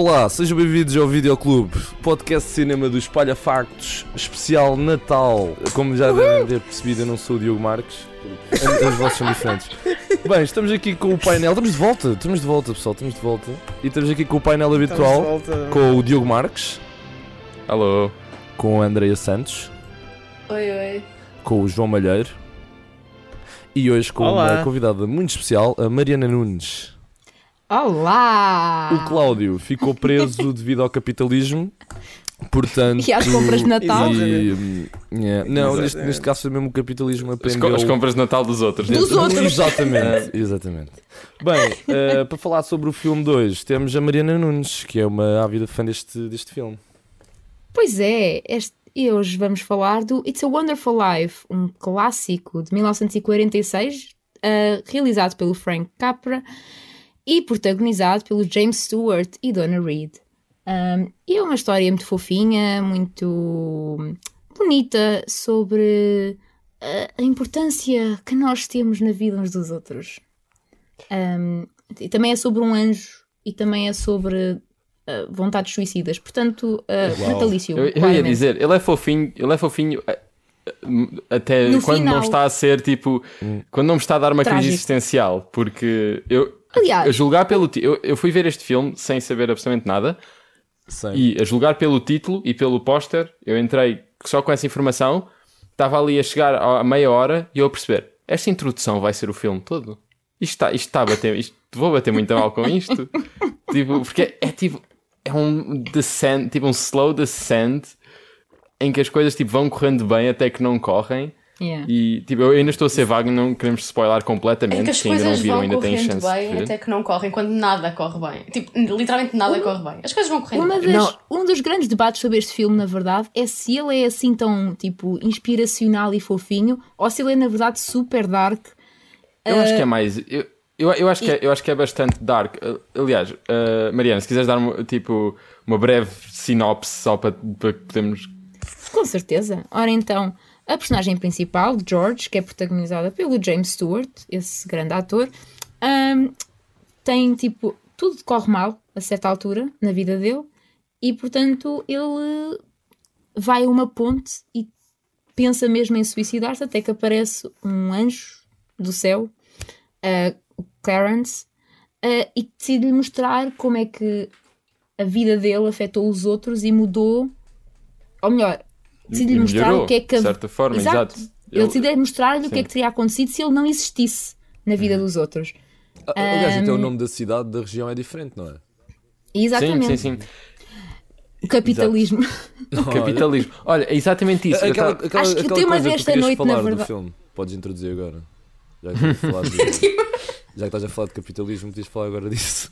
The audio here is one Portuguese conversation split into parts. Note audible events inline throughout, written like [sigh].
Olá, sejam bem-vindos ao Videoclube, podcast de cinema do Espalha Factos, especial Natal. Como já devem ter percebido, eu não sou o Diogo Marques, as vozes são diferentes. Bem, estamos aqui com o painel, estamos de volta, estamos de volta pessoal, estamos de volta. E estamos aqui com o painel habitual, com o Diogo Marques, Alô. com a Andreia Santos, Oi, oi. com o João Malheiro e hoje com Olá. uma convidada muito especial, a Mariana Nunes. Olá! O Cláudio ficou preso [laughs] devido ao capitalismo. Portanto, E às compras de Natal? e, hum, yeah, não, neste, Exatamente. neste caso foi mesmo o capitalismo aprendeu. as compras de Natal dos outros. Dos outros. Exatamente, [laughs] exatamente. Bem, eh, para falar sobre o filme 2, temos a Mariana Nunes, que é uma ávida fã deste, deste filme. Pois é, este- e hoje vamos falar do It's a Wonderful Life, um clássico de 1946, ah, realizado pelo Frank Capra e protagonizado pelo James Stewart e Donna Reed. Um, e é uma história muito fofinha, muito bonita sobre a, importância que nós temos na vida uns dos outros. Um, e também é sobre um anjo e também é sobre ah, vontades suicidas. Portanto, ah, Uau. natalício. Eu, eu ia dizer, ele é fofinho, ele é fofinho eh, até No quando não final. está a ser tipo, quando não me está a dar uma crise Trágico. existencial, porque eu a Aliás, julgar pelo eu, eu fui ver este filme sem saber absolutamente nada Sim. e a julgar pelo título e pelo póster, eu entrei só com essa informação, estava ali a chegar a meia hora e eu a perceber, esta introdução vai ser o filme todo. Isto está, isto está a bater, isto, vou bater muito mal com isto. [laughs] tipo, porque é, tipo, é um descent, tipo um slow descent em que as coisas tipo, vão correndo bem até que não correm. Yeah. E tipo, eu ainda estou a ser vago, não queremos spoiler completamente. É que as quem ainda não coisas viram vão ainda tem correndo chance bem até que não correm, quando nada corre bem. Tipo, literalmente nada corre bem. As coisas vão correndo Uma bem. das- um dos grandes debates sobre este filme, na verdade, é se ele é assim tão, tipo, inspiracional e fofinho ou se ele é, na verdade, super dark. Eu acho Eh, que é mais. Eu, eu, eu acho que é, eu acho que é bastante dark. Uh, Aliás, uh, Mariana, se quiseres dar uma, tipo, uma breve sinopse só para, para podermos. Com certeza. Ora então, a personagem principal, George, que é protagonizada pelo James Stewart, esse grande ator, ahm, tem tipo. Tudo corre mal a certa altura na vida dele e, portanto, ele vai a uma ponte e pensa mesmo em suicidar-se até que aparece um anjo do céu, o Clarence, ah, e decide-lhe mostrar como é que a vida dele afetou os outros e mudou. Ou melhor, decide-lhe mostrar o que é que. De certa forma, exato. Ele Ele- decide mostrar-lhe o que é que teria acontecido se ele não existisse na vida dos outros. Ah, Aliás, até o nome da cidade, da região é diferente, não é? Exatamente. Sim, sim, sim. O capitalismo. O [laughs] capitalismo. Olha, é exatamente isso. Eu Aquela, tava- aquela, Acho que que tu desta querias noite, na verdade- filme, podes introduzir agora. Já que, [laughs] estás a falar de- já que estás a falar de capitalismo, de falar agora disso.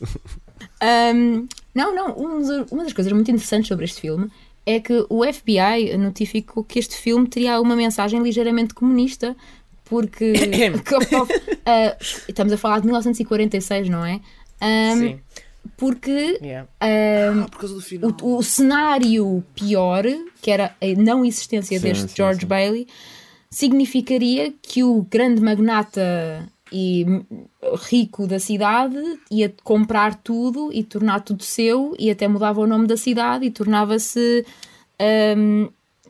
Um, não, não. um uma das coisas muito interessantes sobre este filme é que o FBI notificou que este filme teria uma mensagem ligeiramente comunista, porque. [coughs] Ah, estamos a falar de 1946, não é? Um, Sim. Porque Yeah. um, Por causa do final. o, o cenário pior, que era a não existência Sim, deste sim, George sim. Bailey, significaria que o grande magnata e rico da cidade ia comprar tudo e tornar tudo seu e até mudava o nome da cidade e tornava-se hum,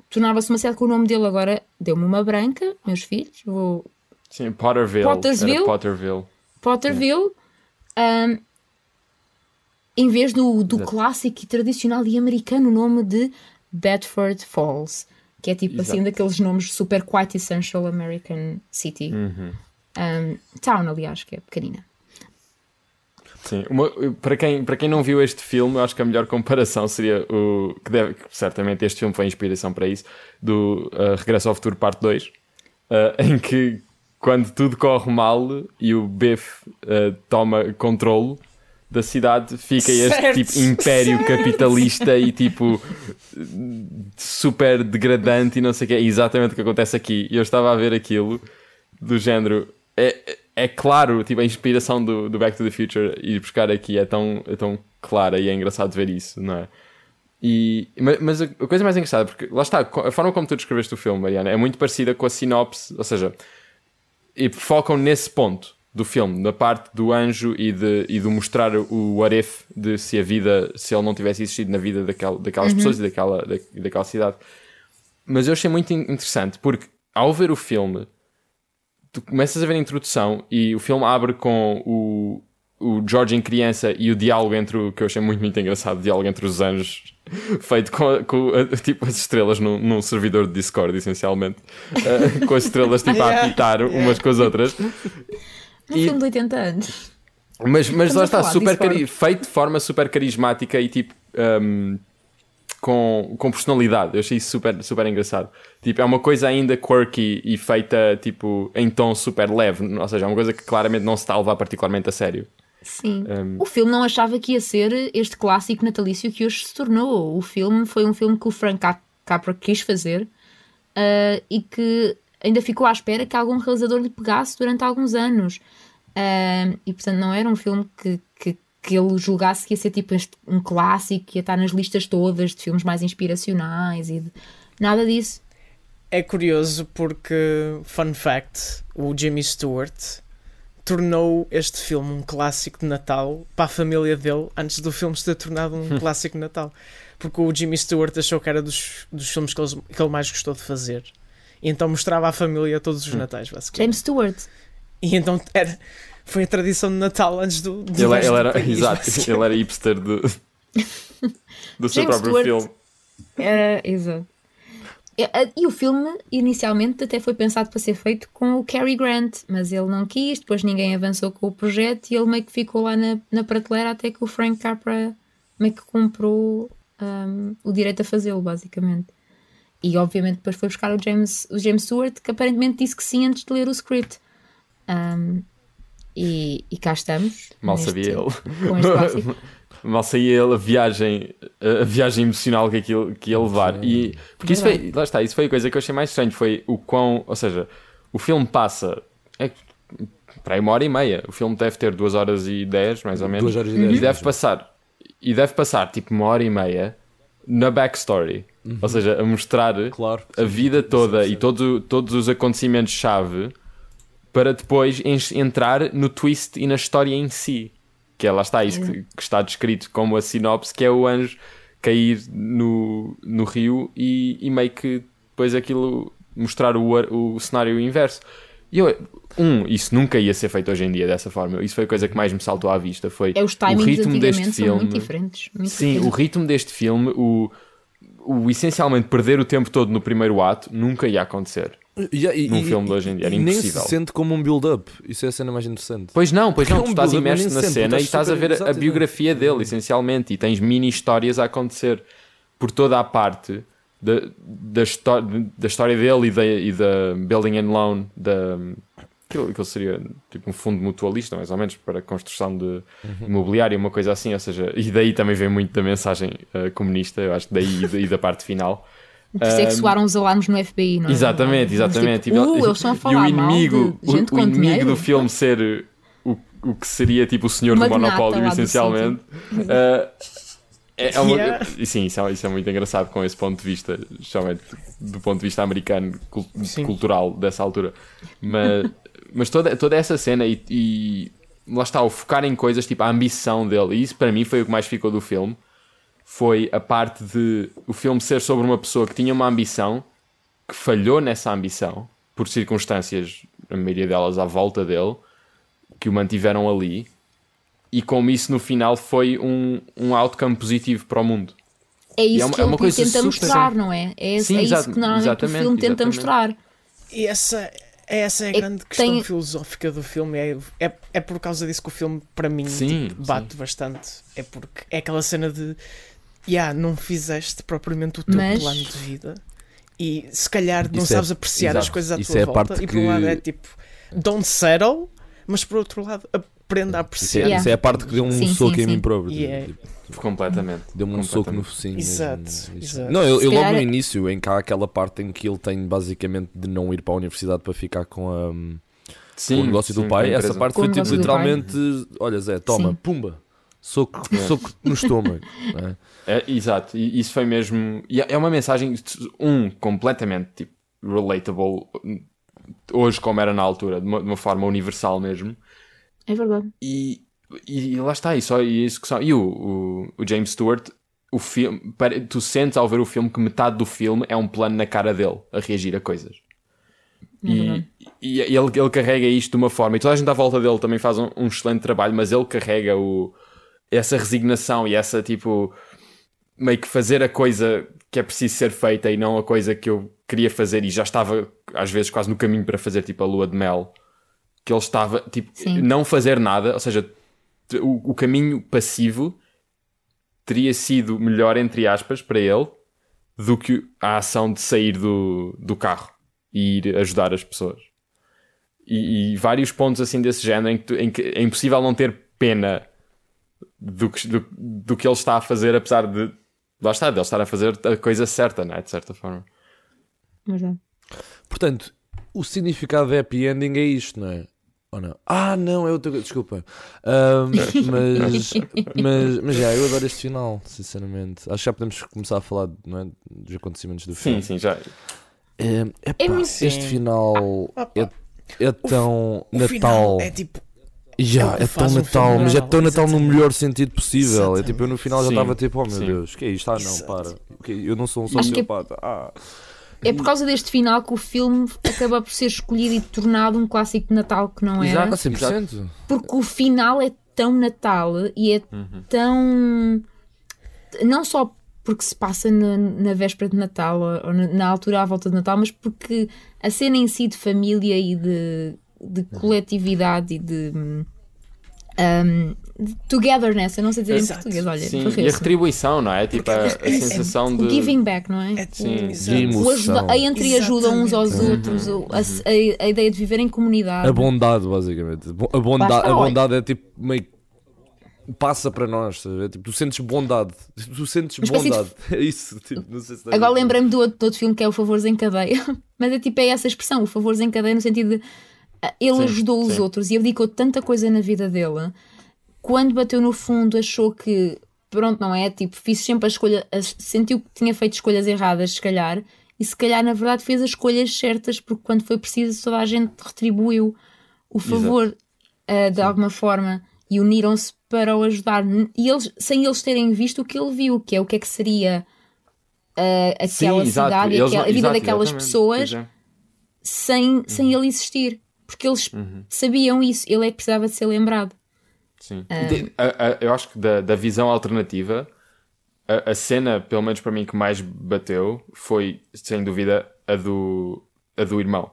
tornava-se uma cidade com o nome dele agora deu-me uma branca, meus filhos vou Sim, Potterville. Pottersville? Potterville. Potterville, um, em vez do, do Exato. clássico e tradicional e americano nome de Bedford Falls, que é tipo assim Exato. daqueles nomes super quite essential American City. Uhum. Um, town, aliás, que é pequenina. Sim, uma- para, quem, para quem não viu este filme, eu acho que a melhor comparação seria o. que deve, que certamente este filme foi inspiração para isso, do uh, Regresso ao Futuro Parte 2, uh, [laughs] em que quando tudo corre mal e o Biff uh, toma controlo da cidade, fica este Certo, tipo império capitalista e tipo super degradante e não sei o que. É exatamente o que acontece aqui. E eu estava a ver aquilo do género. É, é claro, tipo, a inspiração do, do Back to the Future ir buscar aqui é tão, é tão clara e é engraçado ver isso, não é? E, ma- mas a coisa mais engraçada, porque lá está, a forma como tu descreveste o filme, Mariana, é muito parecida com a sinopse, ou seja, e focam nesse ponto do filme, da parte do anjo e de, e de mostrar o what if de se a vida, se ele não tivesse existido na vida daquela, daquelas pessoas e daquela, da, daquela cidade. Mas eu achei muito in- interessante porque ao ver o filme, tu começas a ver a introdução e o filme abre com o, o George em criança e o diálogo entre o que eu achei muito, muito engraçado, o diálogo entre os anjos, [laughs] feito com, com [laughs] tipo as estrelas num, num servidor de Discord, essencialmente, Eh, com as estrelas tipo a [laughs] apitar umas com as outras. Um E- filme de 80 anos. Mas, mas Estamos lá está, super cari- feito de forma super carismática e tipo hum, com, com personalidade. Eu achei isso super, super engraçado. Tipo, é uma coisa ainda quirky e feita tipo em tom super leve, ou seja, é uma coisa que claramente não se está a levar particularmente a sério. Sim. Um, O filme não achava que ia ser este clássico natalício que hoje se tornou. O filme foi um filme que o Frank Cap- Capra quis fazer ah, e que ainda ficou à espera que algum realizador lhe pegasse durante alguns anos. Ah, e portanto não era um filme que, que, ele julgasse que ia ser tipo um clássico, que ia estar nas listas todas de filmes mais inspiracionais e de- nada disso. É curioso porque, fun fact, o Jimmy Stewart tornou este filme um clássico de Natal para a família dele antes do filme se ter tornado um [laughs] clássico de Natal. Porque o Jimmy Stewart achou que era dos, dos filmes que ele, que ele mais gostou de fazer. E então mostrava à família todos os Natais, basicamente. James Stewart. E então era, foi a tradição de Natal antes do. do ele, resto ele era, país, exato, ele era hipster do, [laughs] do seu James próprio Stewart. filme. Era, exato. E, a- e o filme, inicialmente, até foi pensado para ser feito com o Cary Grant, mas ele não quis, depois ninguém avançou com o projeto e ele meio que ficou lá na, na prateleira até que o Frank Capra meio que comprou um, o direito a fazê-lo, basicamente. E obviamente depois foi buscar o James, o James Stewart, que aparentemente disse que sim antes de ler o script. Um, e, e cá estamos. Mal neste- sabia ele. Com este clássico. [laughs] Mal saía ele a viagem, a viagem emocional que aquilo que ia levar. E, porque isso foi, lá está, isso foi a coisa que eu achei mais estranho. Foi o quão, ou seja, o filme passa é, para aí uma hora e meia. O filme deve ter duas horas e dez, mais ou menos. Duas horas e dez, E deve passar, e deve passar tipo uma hora e meia na backstory. Ou seja, a mostrar Claro. a vida toda sim, e sim. todo, todos os acontecimentos-chave para depois en- entrar no twist e na história em si. Que é lá está, isso que, que está descrito como a sinopse, que é o anjo cair no, no rio e, e meio que depois aquilo mostrar o, o cenário inverso. E eu, um, isso nunca ia ser feito hoje em dia dessa forma. Isso foi a coisa que mais me saltou à vista. Foi É, os o timings ritmo deste filme. muito diferentes. muito Sim, o ritmo deste filme, o, o essencialmente perder o tempo todo no primeiro ato, nunca ia acontecer. E, e, Num e- filme de hoje em dia, era e nem impossível. se sente como um build-up. Isso é a cena mais interessante. Pois não, pois não, É um tu estás imerso na cena e estás a ver a biografia dele, essencialmente, e tens mini histórias a acontecer por toda a parte da, da, da história dele e da, e da Building and Loan, da, aquilo, aquilo seria tipo um fundo mutualista, mais ou menos, para a construção de Uhum. imobiliário, uma coisa assim, ou seja, e daí também vem muito da mensagem eh, comunista, eu acho que daí da- e da parte final. Por isso é que soaram os alarmes no FBI, não é? Exatamente, exatamente. Tipo, uh, eles estão a e falar o inimigo, mal de gente o, o inimigo dinheiro. do filme ser o, o que seria tipo o senhor do Magnata monopólio, lá do essencialmente. uh, é, é uma, Yeah. e Sim, isso é, isso é muito engraçado com esse ponto de vista, justamente do ponto de vista americano, cul- Sim. cultural dessa altura. Mas, mas toda, toda essa cena e, e lá está, o focar em coisas, tipo a ambição dele, e isso para mim foi o que mais ficou do filme. Foi a parte de o filme ser sobre uma pessoa que tinha uma ambição, que falhou nessa ambição, por circunstâncias, a maioria delas à volta dele, que o mantiveram ali, e como isso no final foi um, um outcome positivo para o mundo. É E isso é uma- que é uma coisa tenta super- mostrar, não é? É, Sim, é isso que normalmente o filme tenta exatamente. mostrar. E essa, essa é a É grande que questão tem- filosófica do filme. É, é, é por causa disso que o filme, para mim, Sim, tipo, bate bastante. É porque é aquela cena de. Yeah, não fizeste propriamente o teu Mas- plano de vida e se calhar não Isso é- sabes apreciar as exato. coisas à Isso tua é a volta. parte E por um lado que- é tipo, don't settle, mas por outro lado, aprenda a Isso é, apreciar. Yeah. isso é a parte que deu um Sim, soco sim, em mim sim. próprio. E é- Tipo, Completamente. Deu-me um soco no focinho. Exato, mesmo. Exato. Não, eu, eu logo no é- início, em que há aquela parte em que ele tem basicamente de não ir para a universidade para ficar com, a, Sim, com o negócio sim, do pai, essa parte foi tipo literalmente: olha, Zé, toma, Sim. pumba, soco, soco no estômago. não é? É, exato, e isso foi mesmo. e é é uma mensagem, um, completamente tipo, relatable, hoje como era na altura, de uma, de uma forma universal mesmo. É verdade. E, e lá está, e só e isso que só. E o, o, o James Stewart, o filme, tu sentes ao ver o filme que metade do filme é um plano na cara dele a reagir a coisas. É E, e ele, ele carrega isto de uma forma, e toda a gente à volta dele também faz um, um excelente trabalho, mas ele carrega o, essa resignação e essa tipo meio que fazer a coisa que é preciso ser feita e não a coisa que eu queria fazer e já estava às vezes quase no caminho para fazer tipo a lua de mel que ele estava tipo Sim. não fazer nada, ou seja, o, o caminho passivo teria sido melhor entre aspas para ele do que a ação de sair do, do carro e ir ajudar as pessoas. E, e vários pontos assim desse género em que, tu- em que é impossível não ter pena do que, do, do que ele está a fazer, apesar de lá está, de ele estar a fazer a coisa certa, não é? De certa forma. Verdade. Portanto, o significado de happy ending é isto, não é? Ou não? Ah, não, é outra coisa, desculpa. [laughs] Mas, mas, mas já, eu adoro este final, sinceramente. Acho que já podemos começar a falar não é, dos acontecimentos do Sim, filme. sim, já. É, epá, É muito- este Sim. final Ah, é, é tão O Natal. final é tipo. Já, é é, faz tão um Natal, mas é tão Natal no melhor sentido possível. É tipo, eu no final já estava tipo, oh meu sim. Deus, que é isto? Ah, não, Exato. para. Eu não sou um que é- sociopata. Ah. É por causa deste final que o filme acaba por ser escolhido e tornado um clássico de Natal que não era. Ah, 100%. Porque o final é tão Natal e é Uhum. tão. Não só porque se passa na, na véspera de Natal ou na, na altura à volta de Natal, mas porque a cena em si de família e de, de coletividade e de. de togetherness, eu não sei dizer Exato. em português, olha, Sim, e a retribuição, não é? Tipo, a, a sensação O de. giving back, não é? É, Sim. De O emoção. ajuda, a entre ajuda uns aos Exatamente. outros, o- a, a- a ideia de viver em comunidade. A bondade, basicamente. A bondade, a olha. bondade é tipo meio. que passa para nós, ver? Tipo, tu sentes bondade. Tu sentes de- bondade. [laughs] É isso. Tipo, não sei se Agora lembrei-me do outro, do outro filme que é o Favores em Cadeia, [laughs] mas é tipo é essa expressão, o Favores em Cadeia, no sentido de ele Sim, ajudou os sim. outros e abdicou tanta coisa na vida dele. Quando bateu no fundo, achou que pronto, não é? Tipo, fiz sempre a escolha, sentiu que tinha feito escolhas erradas, se calhar, e se calhar na verdade fez as escolhas certas, porque quando foi preciso toda a gente retribuiu o favor ah, de alguma forma e uniram-se para o ajudar. E eles, sem eles terem visto o que ele viu, que é o que é que seria ah, aquela Sim, cidade e aquela- a vida exato, daquelas pessoas é. sem, sem ele existir. Porque eles sabiam isso, ele é que precisava de ser lembrado. Sim. De- a- a- eu acho que da, da visão alternativa, a, a cena, pelo menos para mim, que mais bateu foi, sem dúvida, a do, a do irmão.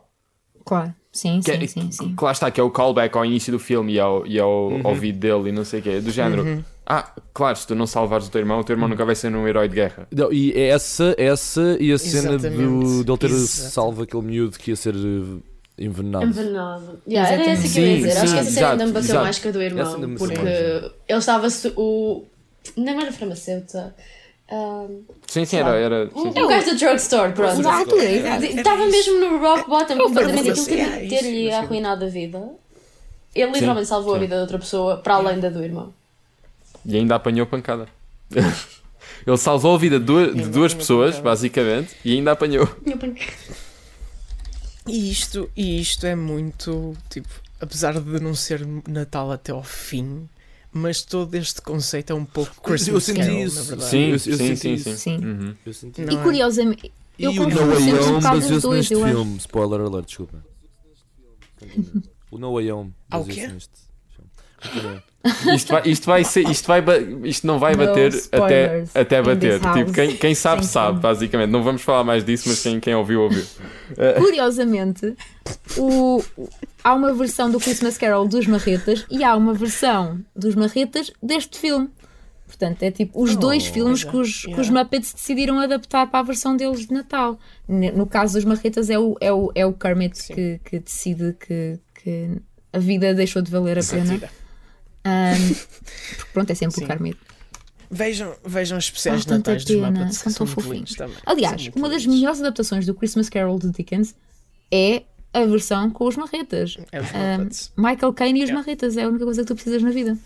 Claro, sim, Que, sim, é- sim, sim. que lá está, que é o callback ao início do filme e ao, e ao ouvido dele e não sei o quê, do género. Ah, claro, se tu não salvares o teu irmão, o teu irmão nunca vai ser um herói de guerra. Não, e é essa, essa e a cena do, Exatamente. de ele ter Exato. salvo aquele miúdo que ia ser eh, envenenado. Envenenado. Yeah, era essa que eu ia Sim, dizer. Acho sim, que essa cena exato, ainda me bateu exato. mais que a do irmão. Porque mais, ele estava. su- O... Não era farmacêuta. ah, Sim, sim, era. era sim, sim. é o gajo do drugstore, pronto. Da altura, exato. Estava mesmo no rock bottom, completamente aquilo ter- É, ter-lhe isso. arruinado a vida. Ele literalmente salvou a vida de outra pessoa, para além da do irmão. E ainda apanhou pancada. [laughs] Ele salvou a vida de duas, de duas pessoas, basicamente, e ainda apanhou. E isto, e isto é muito, tipo, apesar de não ser Natal até ao fim, mas todo este conceito é um pouco Christmas senti Carol, isso. na verdade. Sim, eu- eu sim, senti sim, isso. sim. Sim. Uhum. Eu senti. Não E curiosamente, eu e o No Way Home baseou-se neste eu acho. filme. Spoiler alert, desculpa. [laughs] O No Way Home Ah, o baseou-se neste filme. Isto vai, isto vai ser, isto vai, isto não vai No bater até, spoilers até in bater. Tipo, quem, quem sabe, Sim, sabe, sim. basicamente. Não vamos falar mais disso, mas quem, quem ouviu, ouviu. [laughs] Curiosamente, o- há uma versão do Christmas Carol dos Marretas e há uma versão dos Marretas deste filme. Portanto, é tipo os dois filmes que os, que os yeah. Muppets decidiram adaptar para a versão deles de Natal. No caso dos Marretas, é o, é o, é o Kermit que, que decide que, que a vida deixou de valer a pena. Ahm, porque pronto, é sempre Sim. o Kermit. Vejam, vejam os especiais de Natais dos pena, Muppets, que são são tão fofinhos. também. Aliás, São uma das lindos. melhores adaptações do Christmas Carol de Dickens é a versão com os marretas. É os Muppets. Michael Caine e os Yeah. marretas é a única coisa que tu precisas na vida.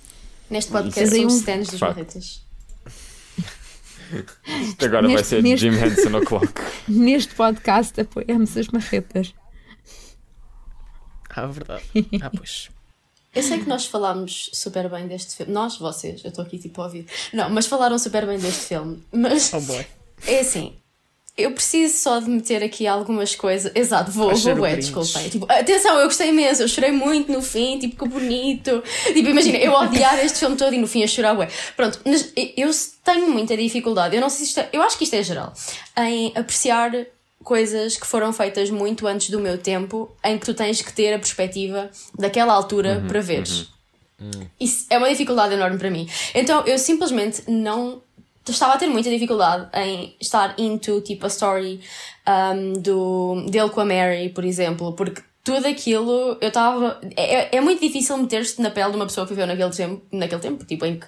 Neste podcast somos um- stands dos Facto. barretas. [laughs] Isto agora vai Neste- ser neste- Jim Henson O'Clock. [laughs] Neste podcast apoiamos as marretas. Ah, verdade. Ah, pois. [laughs] Eu sei que nós falámos super bem deste filme. Nós, vocês, eu estou aqui tipo a ouvir. Não, mas falaram super bem deste filme. Mas Oh boy. é assim. Eu preciso só de meter aqui algumas coisas. Exato, vou, ser vou, é, desculpem. Tipo, atenção, eu gostei imenso, eu chorei muito no fim, tipo, que bonito. Tipo, imagina, eu odiar este filme todo e no fim a chorar, ué. Pronto, mas eu tenho muita dificuldade, eu não sei se isto é, eu acho que isto é geral, em apreciar coisas que foram feitas muito antes do meu tempo, em que tu tens que ter a perspectiva daquela altura para veres. Isso é uma dificuldade enorme para mim. Então eu simplesmente não estava a ter muita dificuldade em estar into tipo a story um, do, dele com a Mary, por exemplo, porque tudo aquilo eu estava. É, é muito difícil meter-se na pele de uma pessoa que viveu naquele tempo, naquele tempo tipo em que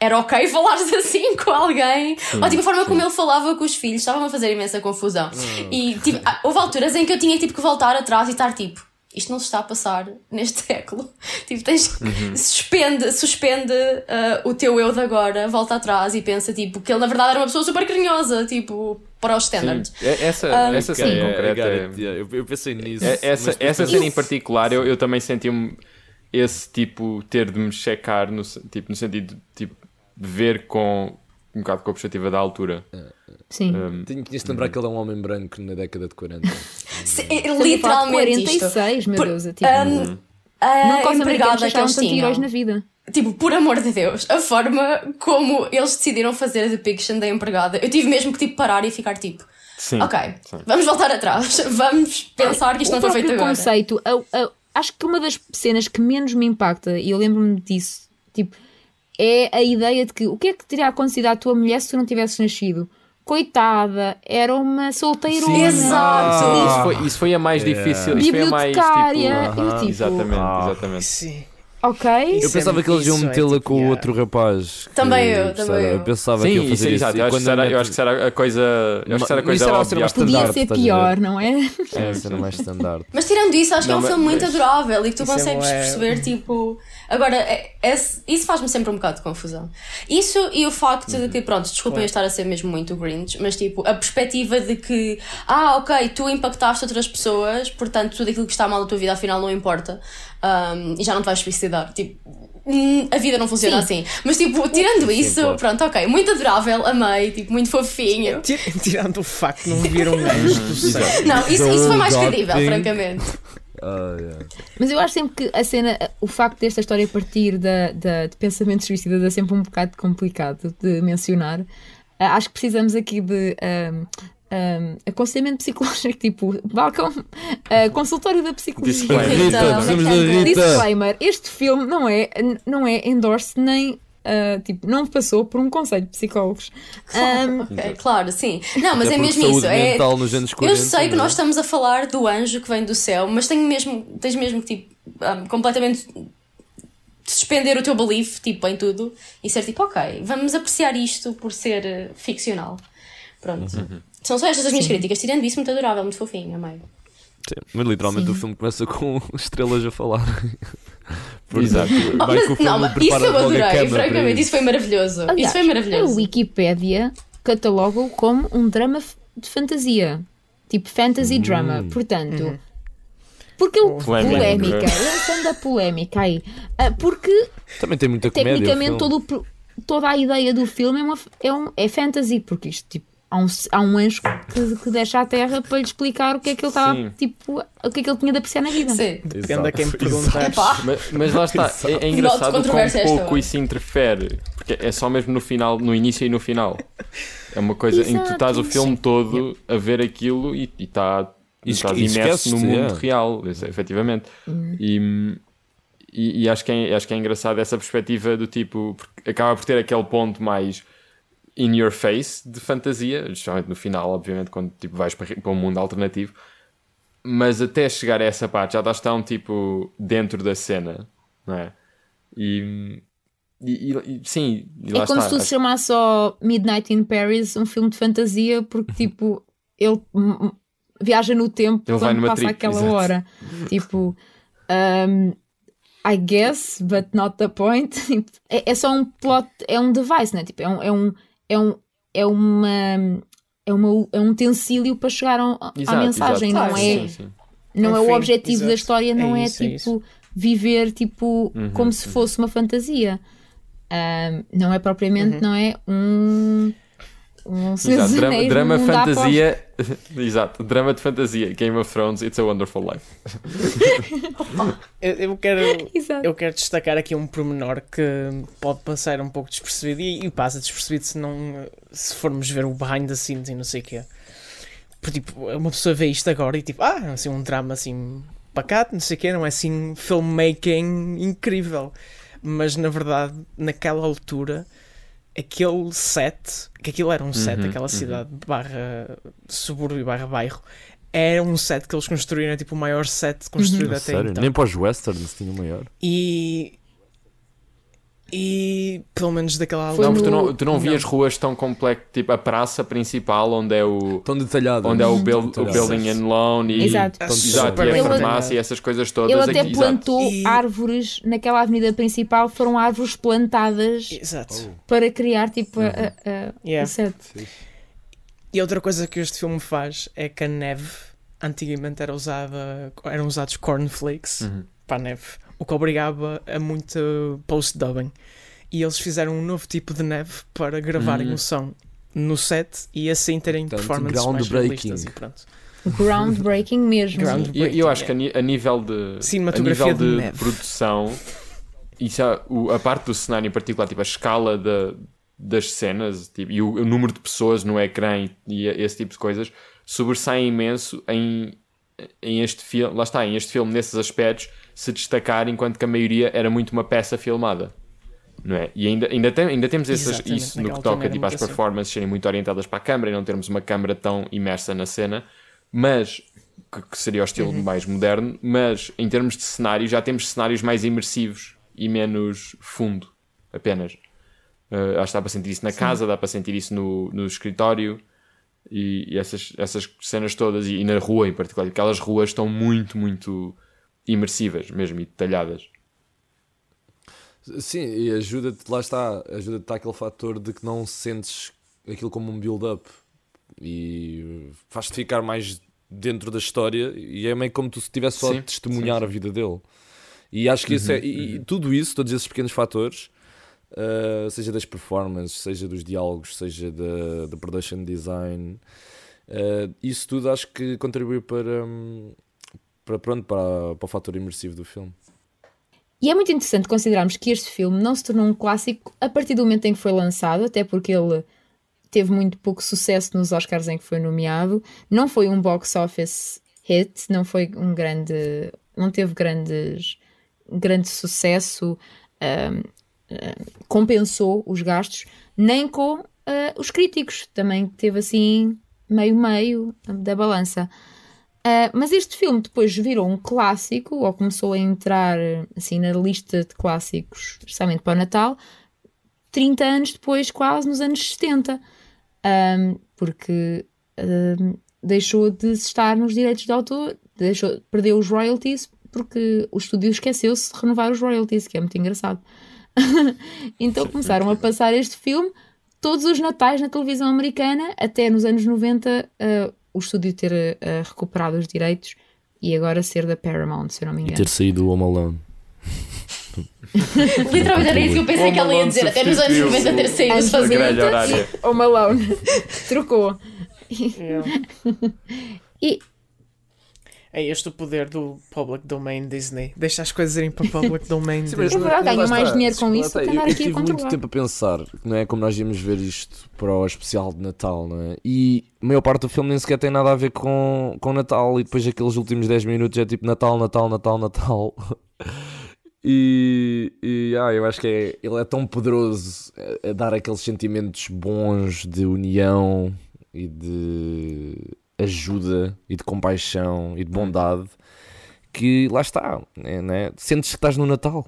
era ok [laughs] falares assim com alguém, ou tipo a forma como ele falava com os filhos, estava-me a fazer imensa confusão. E tipo, ah, houve alturas em que eu tinha tipo que voltar atrás e estar tipo. Isto não se está a passar neste [laughs] século. Tipo, tens. Suspende, suspende ah, o teu eu de agora, volta atrás e pensa, tipo, que ele na verdade era uma pessoa super carinhosa, tipo, para os standards. Sim, é- essa, Ah, essa cena em concreto é- eu, eu pensei nisso. É- essa, essa cena em particular, eu, eu também senti um, esse tipo, ter de me checar, no, tipo, no sentido de tipo, de ver com um bocado com a perspectiva da altura. Sim. Um, Tinha tinhas de lembrar que ele é um homem branco na década de 40. [laughs] Se- Estamos a falar de literalmente isto. 46, meu Deus. é Tipo, Um, a nunca os americanos empregada que deixaram eles heróis na tinham. vida. Tipo, por amor de Deus, a forma como eles decidiram fazer a depiction da empregada, eu tive mesmo que tipo parar e ficar tipo, sim. ok, sim. vamos voltar atrás, [laughs] vamos pensar que isto o não foi feito agora. conceito, a- a- acho que uma das cenas que menos me impacta, e eu lembro-me disso, tipo, é a ideia de que o que é que teria acontecido à tua mulher se tu não tivesses nascido? Coitada, era uma solteirona. Exato. Sim, isso, foi, isso foi a mais difícil. Isso foi a mais Bibliotecária. tipo. Eu, tipo, Exatamente, Ah. exatamente. Sim. Ok. Eu Isso é- pensava que eles iam isso é metê-la tipo, com o yeah. outro rapaz. que- Também eu, que também era- eu. pensava que Sim, iam isso, fazer isso. exato. E Eu acho, que mete- eu acho que será a coisa. Eu acho que será a coisa isso era a óbvia. mais Podia ser pior, não é? É a cena mais standard. Mas tirando isso, acho que é Não, um mas- filme muito mas- adorável e que tu Isso é consegues bué- perceber, tipo. Agora, é- é- isso faz-me sempre um bocado de confusão. Isso e o facto de que, pronto, desculpem eu estar a ser mesmo muito Grinch, mas tipo, a perspectiva de que, ah, ok, tu impactaste outras pessoas, portanto, tudo aquilo que está mal na tua vida afinal não importa um, e já não te vais suicidar. Tipo. hum, A vida não funciona assim. Mas, tipo, tirando isso, claro. pronto, ok. Muito adorável, amei, tipo, muito fofinho. Tir- Tirando o facto de não vir um [laughs] anjo do céu. Não, isso, isso foi mais credível, francamente. Yeah. Mas eu acho sempre que a cena, o facto desta história partir da, da, de pensamentos suicidas é sempre um bocado complicado de mencionar. Ah, acho que precisamos aqui de ahm, ahm, aconselhamento psicológico, [laughs] tipo, balcão, ah, consultório da psicologia. Disclaimer. Rita. Disclaimer: este filme não é, não é endorse nem. Ah, tipo, não passou por um conselho de psicólogos. Ahm, Ok, claro, sim. Não, mas é porque mesmo isso. É, mental nos anos 40. eu sei que é? nós estamos a falar do anjo que vem do céu, mas tenho mesmo, tens mesmo que tipo, um, completamente suspender o teu belief tipo, em tudo e ser tipo, ok, vamos apreciar isto por ser ficcional. Pronto. Uhum. São só estas as minhas críticas. Tirando isso, muito adorável, muito fofinho, amei. Sim, mas literalmente Sim. o filme começa com [laughs] estrelas a falar. [laughs] Exato. Oh, mas- o não, mas isso eu a adorei, francamente, isso. isso foi maravilhoso. aliás, isso foi A maravilhoso. Wikipédia cataloga-o como um drama de fantasia. Tipo fantasy drama. Portanto. Porque ele. Polémica. Polémica. Lançando a polémica aí. Ah, porque Também tem muita comédia. o tecnicamente filme. todo o toda a ideia do filme é, uma, é, um, é fantasy, porque isto tipo, há, um, há um anjo que, que deixa a Terra para lhe explicar o que é que ele estava tipo, o que é que ele tinha de apreciar na vida. Sim. Depende a quem Exato, perguntar. Mas, mas lá está, é, é engraçado como esta pouco isso interfere, porque é só mesmo no final, no início e no final. É uma coisa em que tu Exato, estás o filme sim. todo a ver aquilo e, e, tá, e E estás imerso no mundo é. real, isso, efetivamente. Hum. E, e, e acho, que é, acho que é engraçado essa perspectiva do tipo, porque acaba por ter aquele ponto mais in your face de fantasia, justamente no final, obviamente, quando tipo, vais para, para um mundo alternativo. Mas até chegar a essa parte já estás tão tipo dentro da cena, não é? E, e, e- sim, e É como está. se tu se chamasse só Midnight in Paris, um filme de fantasia, porque [laughs] tipo, ele viaja no tempo Ele quando passa trip, aquela exato. hora. Tipo, um, I guess, but not the point. [laughs] Tipo, é, é só um plot, é um device, né? Tipo, é um, é um, é um, é uma, é uma, é um utensílio para chegar a- à Exato, mensagem, exato. não Claro, é? Sim, sim. não é o Enfim, objetivo da exato. história, não É é, isso, é tipo viver tipo como se fosse uma fantasia. Ahm, não é propriamente, não é um. Um Exato, drama, drama fantasia. [laughs] Exato, drama de fantasia. Game of Thrones, It's a Wonderful Life. [laughs] Eu, eu quero. Exato. eu quero destacar aqui um pormenor que pode passar um pouco despercebido e, e passa despercebido se não se formos ver o behind the scenes e não sei o quê. Porque tipo, uma pessoa vê isto agora e tipo, ah, assim, um drama assim pacato, não sei o quê, não é assim filmmaking incrível. Mas na verdade, naquela altura, aquele set, que aquilo era um set, Uhum, aquela uhum. cidade barra subúrbio barra bairro, era um set que eles construíram, é tipo o maior set construído A até sério? então. Nem para os westerns tinha maior. E. E. Pelo menos daquela Foi Não, porque tu não, tu não Não. vias ruas tão complexas, tipo a praça principal, onde é o, Tão detalhado. onde é o, build, o building and loan e, Exato. Exato, super e a farmácia e essas coisas todas. Ele até aqui, plantou E- árvores naquela avenida principal, foram árvores plantadas Exato. para criar tipo a, a- a- Yeah. o set. E outra coisa que este filme faz é que a neve antigamente era usada. eram usados cornflakes Uhum. para a neve, o que obrigava a muito post-dubbing. E eles fizeram um novo tipo de neve para gravarem Hum. o som no set e assim terem Portanto, performances mais groundbreaking. realistas e pronto. Groundbreaking mesmo. Ground- E eu, eu acho que a, a nível de, a Cinematografia nível de de, neve. produção, isso é, o- a parte do cenário em particular, tipo a escala da- das cenas tipo, e o, o número de pessoas no ecrã e, e esse tipo de coisas sobressai imenso em, em este filme. Lá está, em este filme, nesses aspectos, se destacar, enquanto que a maioria era muito uma peça filmada. Não é? E ainda, ainda, tem- ainda temos essas- isso no que toca tipo, às assim. performances serem muito orientadas para a câmara e não termos uma câmara tão imersa na cena, mas que, que seria o estilo Uhum. mais moderno, mas em termos de cenário já temos cenários mais imersivos e menos fundo apenas. Uh, acho que dá para sentir isso na casa, dá para sentir isso no, no escritório e, e essas, essas cenas todas, e, e na rua em particular, aquelas ruas estão muito, muito imersivas mesmo e detalhadas. Sim, e ajuda-te, lá está, ajuda-te aquele fator de que não sentes aquilo como um build-up e faz-te ficar mais dentro da história e é meio como tu se estivesse só Sim, a testemunhar sim, a vida dele. E acho que isso é, e, e tudo isso, todos esses pequenos fatores, uh, seja das performances, seja dos diálogos, seja da, da production design, uh, isso tudo acho que contribui para, hum, para, pronto, para, para o fator imersivo do filme. E é muito interessante considerarmos que este filme não se tornou um clássico a partir do momento em que foi lançado, até porque ele teve muito pouco sucesso nos Oscars em que foi nomeado, não foi um box office hit, não foi um grande, não teve grandes, grande sucesso, ahm, ah, compensou os gastos, nem com ah, os críticos, também teve assim meio-meio da balança. Uh, mas este filme depois virou um clássico, ou começou a entrar assim na lista de clássicos, especialmente para o Natal, 30 anos depois, quase nos anos 70, Um, porque um, deixou de estar nos direitos de autor, deixou, perdeu os royalties, porque o estúdio esqueceu-se de renovar os royalties, que é muito engraçado. [laughs] então começaram a passar este filme todos os natais na televisão americana, até nos anos 90 uh, o estúdio ter uh, recuperado os direitos e agora ser da Paramount, se eu não me E engano. ter saído o Home Alone. [laughs] Literalmente era isso que eu pensei que ela ia dizer. Até nos anos 90 ter saído Anos de fazer. 90 grelha horária. e Home Alone. [laughs] Trocou. [laughs] E É este o poder do public domain Disney. Deixa as coisas irem para public [laughs] domain Sim, É Disney. verdade, ganham lá mais está, dinheiro com isso do que eu- andar eu aqui a tive muito tempo a pensar, não é? Como nós íamos ver isto para o especial de Natal, não é? E a maior parte do filme nem sequer tem nada a ver com, com Natal. E depois aqueles últimos 10 minutos é tipo Natal, Natal, Natal, Natal. [laughs] E, e ah, eu acho que é, ele é tão poderoso a, a dar aqueles sentimentos bons de união e de ajuda e de compaixão e de bondade que lá está, né, né? sentes que estás no Natal.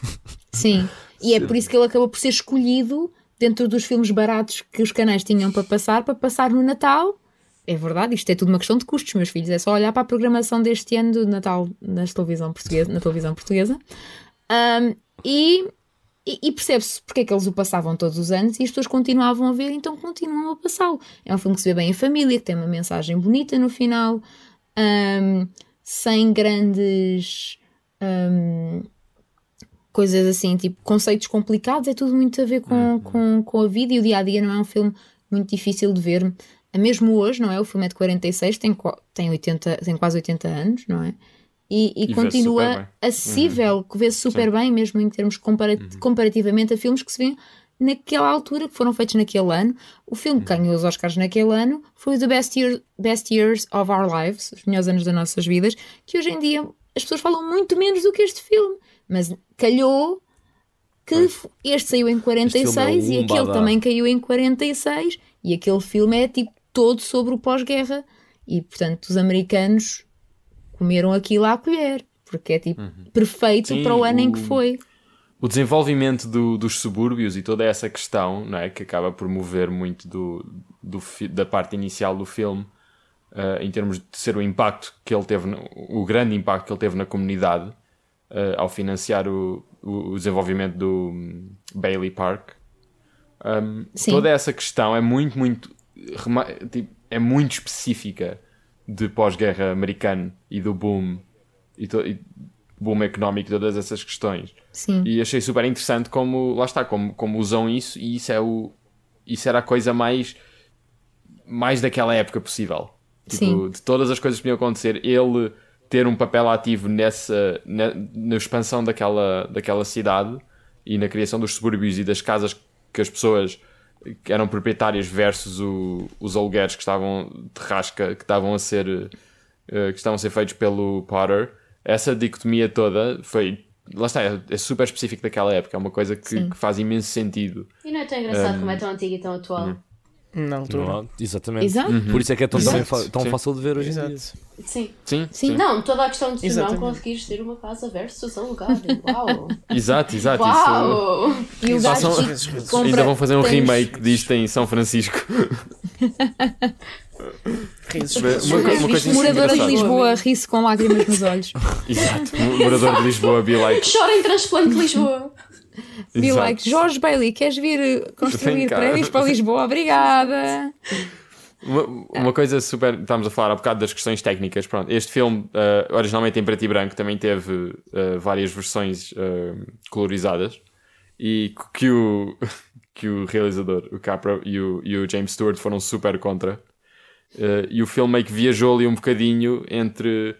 [laughs] Sim, e é por isso que ele acabou por ser escolhido dentro dos filmes baratos que os canais tinham para passar, para passar no Natal. É verdade, isto é tudo uma questão de custos, meus filhos. É só olhar para a programação deste ano de Natal nas televisão portuguesa, na televisão portuguesa Ahm, e, e, e percebe-se porque é que eles o passavam todos os anos e as pessoas continuavam a ver, então continuam a passá-lo. É um filme que se vê bem em família, que tem uma mensagem bonita no final. Ahm, sem grandes hum, coisas assim, tipo conceitos complicados, é tudo muito a ver com, com, com a vida e o dia a dia não é um filme muito difícil de ver. Mesmo hoje, não é? O filme é de 46, tem, tem, 80, tem quase 80 anos, não é? E, e E continua acessível, que vê-se super bem, mesmo em termos compara- comparativamente a filmes que se vêem naquela altura, que foram feitos naquele ano. O filme que ganhou os Oscars naquele ano foi o The Best, Year- Best Years of Our Lives, os melhores anos das nossas vidas, que hoje em dia as pessoas falam muito menos do que este filme. Mas calhou que este saiu em 46 Este filme é e aquele também caiu em 46 e aquele filme é tipo todo sobre o pós-guerra. E portanto os americanos comeram aquilo à colher porque é tipo perfeito Sim, para o ano em que o- foi o desenvolvimento do- dos subúrbios e toda essa questão, não é? Que acaba por mover muito do, do da parte inicial do filme, eh, em termos de ser o impacto que ele teve, o grande impacto que ele teve na comunidade, eh, ao financiar o, o- o desenvolvimento do hum, Bailey Park. Um, toda essa questão é muito, muito, tipo, é muito específica de pós-guerra americano e do boom e, e boom económico todas essas questões. sim E achei super interessante como, lá está, como, como usam isso e isso é o isso era a coisa mais mais daquela época possível. Tipo, Sim. de todas as coisas que podiam acontecer, ele ter um papel ativo nessa na, na expansão daquela, daquela cidade e na criação dos subúrbios e das casas que as pessoas que eram proprietárias versus o- os alugueres que estavam de rasca, que estavam a ser eh, que estavam a ser feitos pelo Potter. Essa dicotomia toda foi lá está, é, é super específico daquela época, é uma coisa que, que faz imenso sentido. E não é tão engraçado como é tão antigo e tão atual. Na altura. Não Exatamente. Exato. Por isso é que é tão, Exato. tão Sim. fácil de ver hoje em dia. Exato. Sim. Sim, Sim. Não, toda a questão de tu não conseguires ter uma casa versus alugar. Uau! [laughs] Exato, exato. Isso, Uau! e o gajo compra- ainda vão fazer um tens- remake disto em São Francisco. [laughs] Risos, Uma- uma co- uma coisa moradora de. Lisboa ri-se com lágrimas nos olhos. Exato. Morador de Lisboa be like. Chora em transplante de Lisboa. Be Exato. like, Jorge Bailey, queres vir eh, construir prédios para Lisboa? Obrigada. Uma, uma coisa super. Estamos a falar há bocado das questões técnicas. Pronto, este filme, eh, originalmente em preto e branco, também teve eh, várias versões eh, colorizadas e que o, [laughs] que o realizador, o Capra e o, e o James Stewart foram super contra. E o filme meio que viajou ali um bocadinho entre,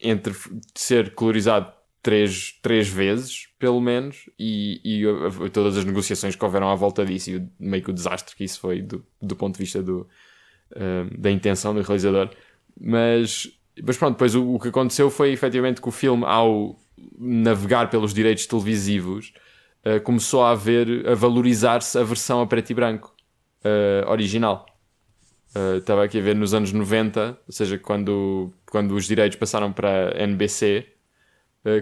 entre ser colorizado três, três vezes, pelo menos, e, e todas as negociações que houveram à volta disso e o- meio que o desastre que isso foi do, do ponto de vista do, uh, da intenção do realizador. Mas, mas pronto, depois o, o que aconteceu foi efetivamente que o filme, ao navegar pelos direitos televisivos, uh, começou a haver, a valorizar-se a versão a preto e branco uh, original. Estava aqui a ver nos anos 90, ou seja, quando, quando os direitos passaram para a NBC,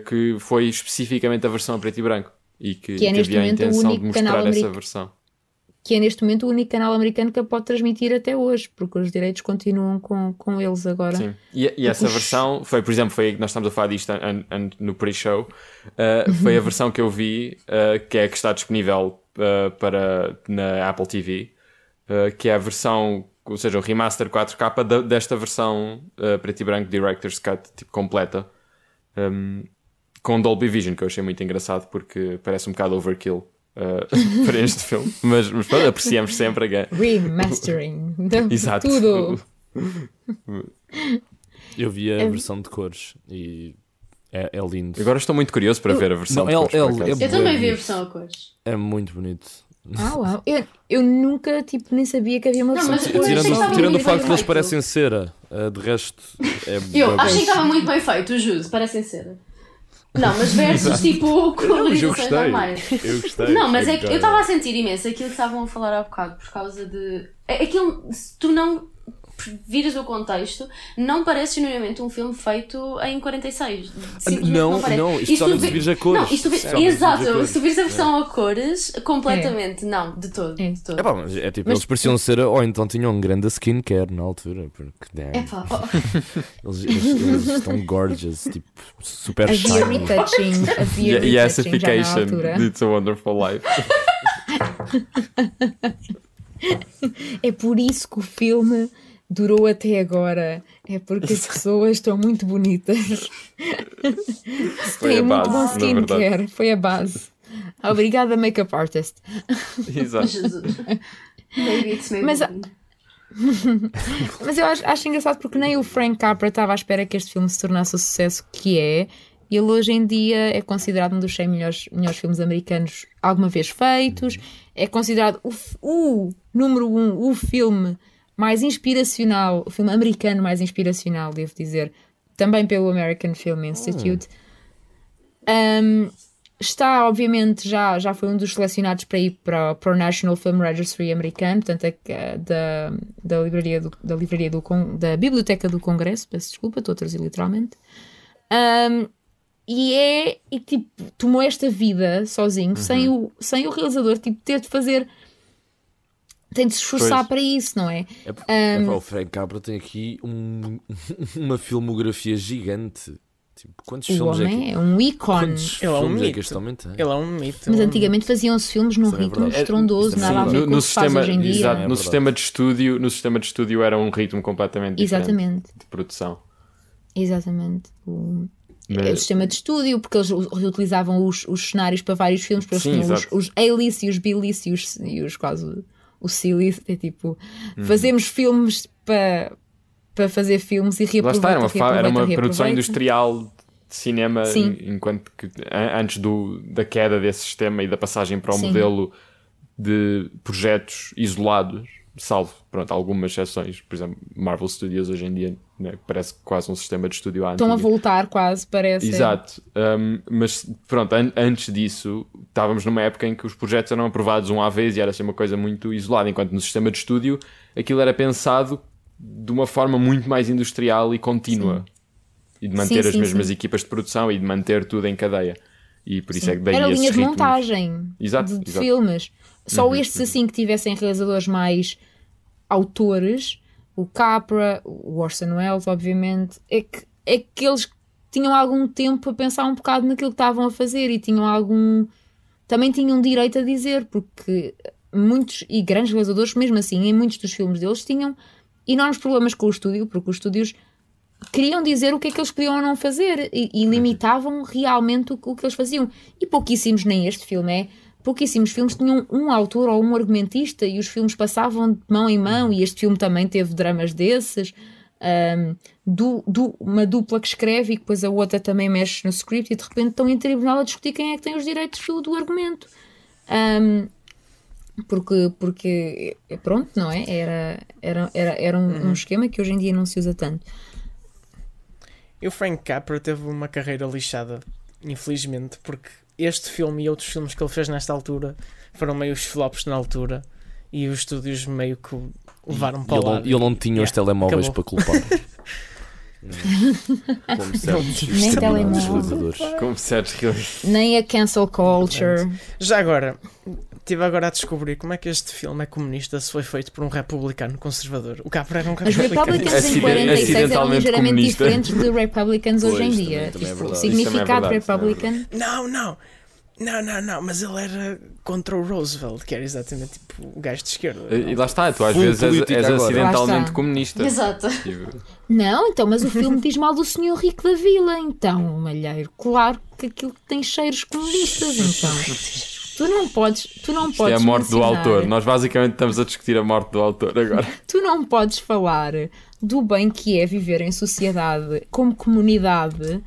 que foi especificamente a versão a preto e branco. E que, Que é que havia a intenção de mostrar essa versão. Que é neste momento o único canal americano que a pode transmitir até hoje, porque os direitos continuam com, com eles agora. Sim. E, e essa Os- versão foi, por exemplo, foi nós estamos a falar disto an- an- no pre-show. uh, foi a versão que eu vi, uh, que é a que está disponível uh, para na Apple TV, que é a versão, ou seja, o remaster 4K da- desta versão preto e branco Director's Cut, tipo completa, um, com Dolby Vision, que eu achei muito engraçado porque parece um bocado overkill. uh, [laughs] para este filme, mas, mas pronto, apreciamos sempre a Remastering. [laughs] Exato. Tudo. Eu vi a É- versão de cores e é, é lindo. Agora estou muito curioso para ver a versão Não, de cores, é- é- Eu também vi a versão a cores. É muito bonito. Ah, uau. Eu, eu nunca, tipo, nem sabia que havia uma Não, mas achei que Tirando, estava tirando o facto que eles parecem cera, uh, de resto é Eu achei que estava muito bem feito, juro, parecem ser. Não, mas versus tipo Não, mas eu colorizações normais. Eu gostei. Não, mas é que eu estava a sentir imenso aquilo que estavam a falar há bocado por causa de. é- Aquilo, se tu não viras o contexto, não parece genuinamente um filme feito em 46. Simplesmente não, parece. não, E se tu especialmente se vires a cores. Não, isto vi- exato, vires a cores. se tu vires a versão a cores, completamente. Não, de todo. É. De todo. É pá, mas é tipo, Mas- eles pareciam ser, ou então tinham um grande skincare na altura, porque damn, Epá, oh, [laughs] eles, eles- eles estão gorgeous, tipo, super shiny. retouching, havia E, e a [laughs] retouching já It's a Wonderful Life. [laughs] É por isso que o filme durou até agora é porque as [laughs] pessoas estão muito bonitas. Foi Têm a muito bom skincare. Foi a base. Obrigada, makeup artist. Exato. Jesus. Maybe it's maybe. Mas, [laughs] Mas eu acho, acho engraçado porque nem o Frank Capra estava à espera que este filme se tornasse o sucesso que é. Ele hoje em dia é considerado um dos 100 melhores, melhores filmes americanos alguma vez feitos. É considerado o, o número um, o filme mais inspiracional, o filme americano mais inspiracional, devo dizer, também pelo American Film Institute. Um, está, obviamente, já, já foi um dos selecionados para ir para, para o National Film Registry americano, portanto, é, da, da livraria, do, da, livraria do, da Biblioteca do Congresso, peço desculpa, estou a traduzir literalmente. Um, e é, e tipo, tomou esta vida sozinho, sem, o, sem o realizador, tipo, ter de fazer. Tem de se esforçar Pois. para isso, não é? É, é o Frank Capra tem aqui um- [laughs] uma filmografia gigante. Tipo, quantos O filmes é que, homem é um ícone. quantos Ele é um filmes é mito. que este homem tem? Ele é um mito. Mas é antigamente faziam-se filmes num é ritmo estrondoso, Sim, nada a ver no, com no o que se faz sistema, hoje em dia. exato, É no sistema de estúdio, no sistema de estúdio era um ritmo completamente diferente Exatamente, de produção. exatamente. O, Mas- é o sistema de estúdio, porque eles reutilizavam os, os cenários para vários filmes, para eles Sim, tinham os, os A-list e os B-list e os, e os quase o- C-list. É tipo, Uhum. fazemos filmes para, para fazer filmes e Lá reaproveita, está, era uma, era uma produção industrial de cinema, Sim. en- enquanto que antes do, da queda desse sistema e da passagem para o Sim. modelo de projetos isolados, salvo pronto, algumas exceções, por exemplo, Marvel Studios hoje em dia né, parece quase um sistema de estúdio à Estão a voltar quase, parece. Exato, um, mas pronto, an- antes disso estávamos numa época em que os projetos eram aprovados um à vez e era assim uma coisa muito isolada, enquanto no sistema de estúdio aquilo era pensado de uma forma muito mais industrial e contínua e de manter Sim, as sim, mesmas sim. equipas de produção e de manter tudo em cadeia. E por isso é que daí Era linha de ritmos- montagem Exato, de, de exato. filmes. Só Uhum, estes assim que tivessem realizadores mais autores, o Capra, o Orson Welles, obviamente, é que, é que eles tinham algum tempo a pensar um bocado naquilo que estavam a fazer e tinham algum. Também tinham direito a dizer, porque muitos e grandes realizadores, mesmo assim, em muitos dos filmes deles, tinham enormes problemas com o estúdio, porque os estúdios queriam dizer o que é que eles podiam ou não fazer e, e limitavam realmente o, o que eles faziam. E pouquíssimos, nem este filme é, pouquíssimos filmes tinham um autor ou um argumentista e os filmes passavam de mão em mão e este filme também teve dramas desses. ahm, du- du- uma dupla que escreve e depois a outra também mexe no script e de repente estão em tribunal a discutir quem é que tem os direitos do, do argumento. Ahm, porque, porque é, pronto, não é? Era, era, era, era um, um esquema que hoje em dia não se usa tanto. E o Frank Capra teve uma carreira lixada, infelizmente, porque este filme e outros filmes que ele fez nesta altura foram meio os flops na altura e os estúdios meio que o levaram E para lado. e ele não tinha os telemóveis acabou. para culpar. [laughs] Como certos Nem realizadores. Como certos. Nem a cancel culture. Já agora, estive agora a descobrir como é que este filme é comunista se foi feito por um republicano conservador. O Capra era um Os republicano. Republicans em Acident- 46 eram acidentalmente ligeiramente comunista. diferentes de Republicans hoje em Pois, dia. também- também é Tipo, o também é significado é Republican. Não, não. Não, não, não, mas ele era contra o Roosevelt, que era exatamente tipo o gajo de esquerda. E lá está, tu às Full vezes és, és acidentalmente comunista. Exato. Tipo, Não, então, mas o filme diz mal do senhor rico da vila. Então, Malheiro, claro que aquilo tem cheiros comunistas. Então, [laughs] tu não podes. Tu não Isto é podes a morte do mencionar- autor. Nós basicamente estamos a discutir a morte do autor agora. [laughs] Tu não podes falar do bem que é viver em sociedade como comunidade